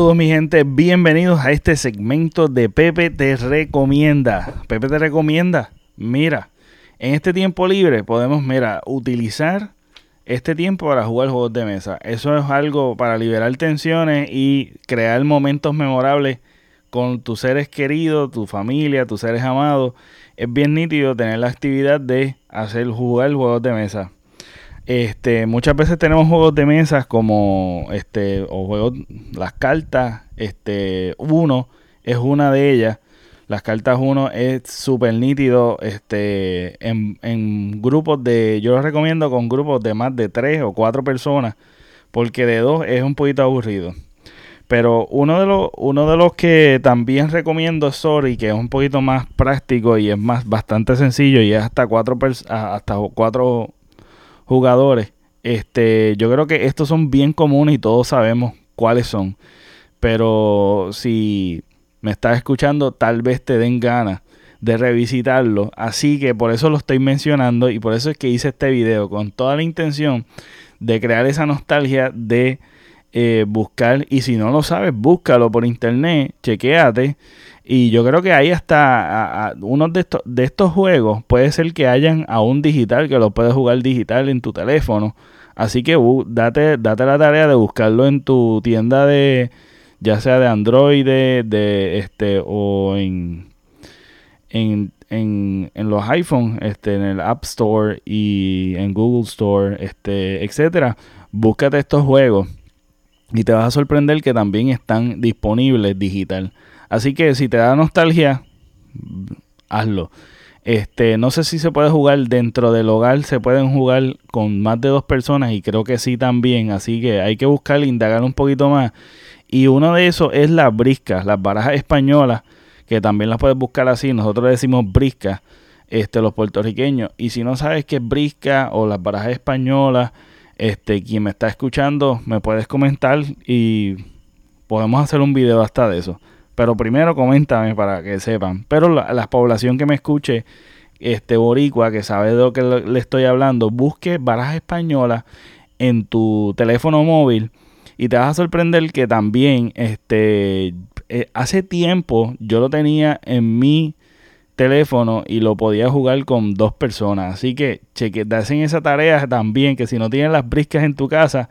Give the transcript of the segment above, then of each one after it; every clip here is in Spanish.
Mi gente, bienvenidos a este segmento de Pepe te recomienda. Pepe te recomienda, mira, en este tiempo libre podemos, mira, utilizar este tiempo para jugar juegos de mesa. Eso es algo para liberar tensiones y crear momentos memorables con tus seres queridos, tu familia, tus seres amados. Es bien nítido tener la actividad de hacer jugar juegos de mesa. Este, muchas veces tenemos juegos de mesas como este o juegos las cartas, este uno es una de ellas. Las cartas uno es súper nítido este, en, en, grupos de, yo lo recomiendo con grupos de más de tres o cuatro personas, porque de dos es un poquito aburrido. Pero uno de los, uno de los que también recomiendo es Sorry, que es un poquito más práctico y es más bastante sencillo y es hasta cuatro, hasta cuatro jugadores. Este, yo creo que estos son bien comunes y todos sabemos cuáles son. Pero si me estás escuchando, tal vez te den ganas de revisitarlo. Así que por eso lo estoy mencionando y por eso es que hice este video con toda la intención de crear esa nostalgia de eh, buscar. Y si no lo sabes, búscalo por internet, chequeate y yo creo que ahí hasta uno de estos, de estos juegos puede ser que hayan aún digital, que lo puedes jugar digital en tu teléfono. Así que date, date la tarea de buscarlo en tu tienda de, ya sea de Android, de, este, o en, en, en, en, los iPhones, este, en el App Store y en Google Store, este, etcétera. Búscate estos juegos y te vas a sorprender que también están disponibles digital. Así que si te da nostalgia, hazlo. Este, no sé si se puede jugar dentro del hogar, se pueden jugar con más de dos personas y creo que sí también, así que hay que buscar, indagar un poquito más. Y uno de esos es las briscas, las barajas españolas, que también las puedes buscar así, nosotros decimos briscas, este, los puertorriqueños. Y si no sabes qué es brisca o las barajas españolas, este, quien me está escuchando, me puedes comentar y podemos hacer un video hasta de eso. Pero primero coméntame para que sepan. Pero la, población que me escuche, este boricua, que sabe de lo que le, estoy hablando, busque barajas españolas en tu teléfono móvil y te vas a sorprender que también este eh, hace tiempo yo lo tenía en mi teléfono y lo podía jugar con dos personas. Así que cheque, hacen esa tarea también, que si no tienes las briscas en tu casa,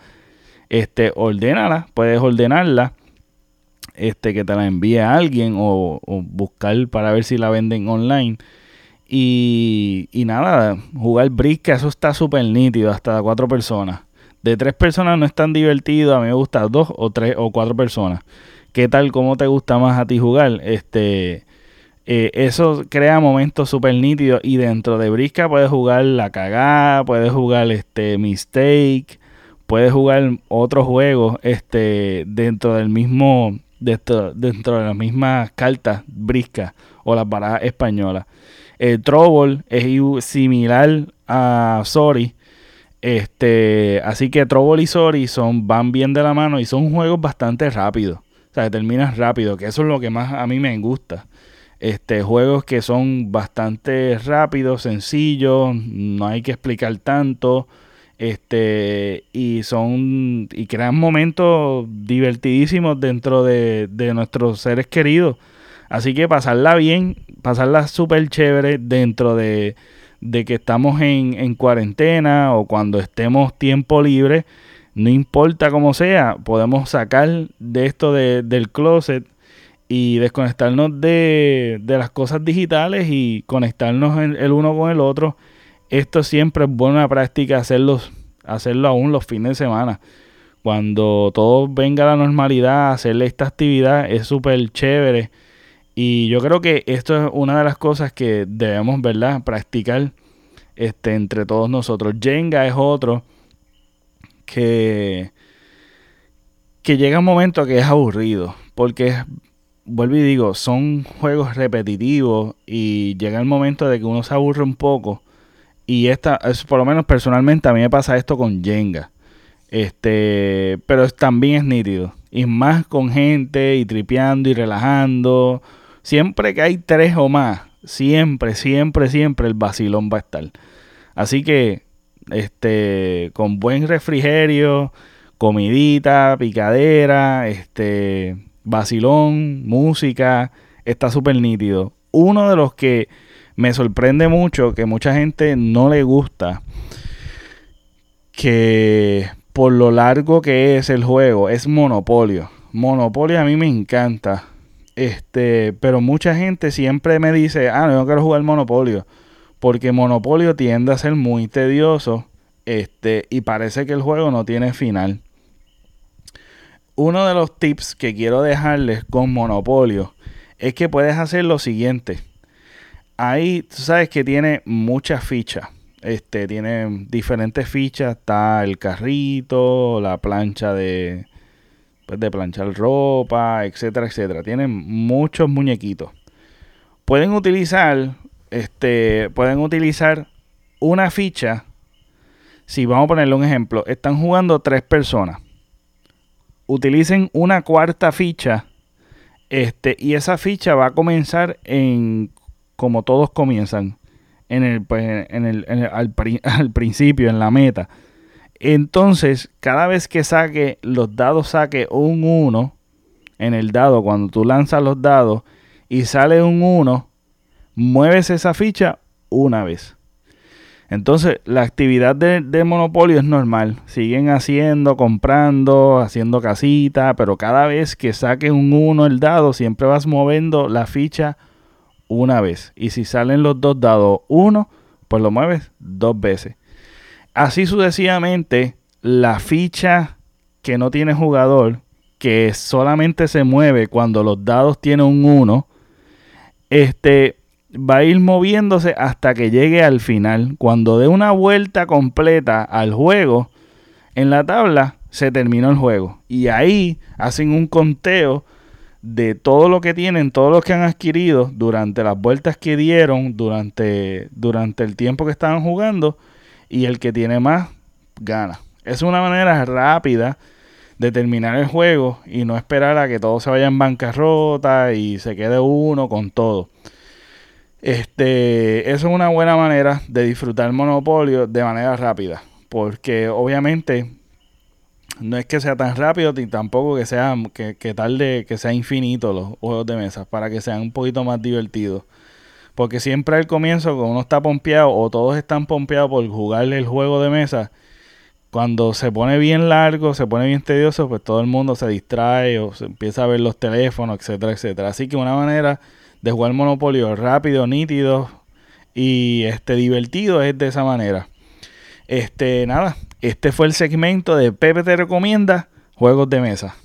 este, ordénala, puedes ordenarla este, que te la envíe a alguien o, buscar para ver si la venden online. Y, y nada, jugar brisca, eso está súper nítido, hasta cuatro personas. De tres personas no es tan divertido, a mí me gusta dos o tres o cuatro personas. ¿Qué tal? ¿Cómo te gusta más a ti jugar? Este, eh, eso crea momentos súper nítidos y dentro de brisca puedes jugar la cagada, puedes jugar este mistake, puedes jugar otros juegos este, dentro del mismo dentro, dentro de las mismas cartas briscas o las barajas españolas. El Trouble es similar a Sorry. Este, así que Trouble y Sorry son, van bien de la mano y son juegos bastante rápidos. O sea, que terminas rápido, que eso es lo que más a mí me gusta. Este, juegos que son bastante rápidos, sencillos, no hay que explicar tanto este y son y crean momentos divertidísimos dentro de, nuestros seres queridos. Así que pasarla bien pasarla súper chévere dentro de, que estamos en, en, cuarentena o cuando estemos tiempo libre. No importa cómo sea podemos sacar de esto del closet y desconectarnos de, de las cosas digitales y conectarnos el uno con el otro esto siempre es buena práctica hacerlo, aún los fines de semana. Cuando todo venga a la normalidad, hacerle esta actividad es súper chévere. Y yo creo que esto es una de las cosas que debemos, ¿verdad?, practicar este, entre todos nosotros. Jenga es otro que, que llega un momento que es aburrido. Porque, vuelvo y digo, son juegos repetitivos y llega el momento de que uno se aburre un poco y esta, es, por lo menos personalmente a mí me pasa esto con Jenga. Este, pero también es nítido. Y más con gente y tripeando y relajando. Siempre que hay tres o más, siempre, siempre, siempre el vacilón va a estar. Así que, este, con buen refrigerio, comidita, picadera, este, vacilón, música, está súper nítido. Uno de los que me sorprende mucho, que mucha gente no le gusta, que por lo largo que es el juego, es Monopolio. Monopolio a mí me encanta. Este, pero mucha gente siempre me dice, ah, no, quiero jugar Monopolio. Porque Monopolio tiende a ser muy tedioso. Este, y parece que el juego no tiene final. Uno de los tips que quiero dejarles con Monopolio es que puedes hacer lo siguiente. Ahí tú sabes que tiene muchas fichas. Este tiene diferentes fichas. Está el carrito, la plancha de, pues, de planchar ropa, etcétera, etcétera. Tienen muchos muñequitos. Pueden utilizar, este, pueden utilizar una ficha. Si vamos a ponerle un ejemplo, están jugando tres personas. Utilicen una cuarta ficha. Este, y esa ficha va a comenzar en como todos comienzan. En el, pues, en el, al, al principio, en la meta. Entonces, cada vez que saque los dados, saque un 1 en el dado, cuando tú lanzas los dados y sale un 1, mueves esa ficha una vez. Entonces, la actividad de, monopolio es normal. Siguen haciendo, comprando, haciendo casita, pero cada vez que saques un 1 el dado, siempre vas moviendo la ficha una vez. Y si salen los dos dados 1, pues lo mueves dos veces. Así sucesivamente, la ficha que no tiene jugador, que solamente se mueve cuando los dados tienen un 1, este, va a ir moviéndose hasta que llegue al final. Cuando dé una vuelta completa al juego, en la tabla se terminó el juego. Y ahí hacen un conteo de todo lo que tienen, todo lo que han adquirido durante las vueltas que dieron, durante, durante el tiempo que estaban jugando y el que tiene más gana. Es una manera rápida de terminar el juego y no esperar a que todo se vaya en bancarrota y se quede uno con todo. Este, eso es una buena manera de disfrutar monopolio de manera rápida, porque obviamente no es que sea tan rápido ni tampoco que sea que, que tarde que sea infinito los juegos de mesa para que sean un poquito más divertidos. Porque siempre al comienzo, cuando uno está pompeado o todos están pompeados por jugarle el juego de mesa, cuando se pone bien largo, se pone bien tedioso, pues todo el mundo se distrae o se empieza a ver los teléfonos, etcétera, etcétera. Así que una manera de jugar Monopolio rápido, nítido y este divertido es de esa manera. Este, nada, este fue el segmento de Pepe te recomienda juegos de mesa.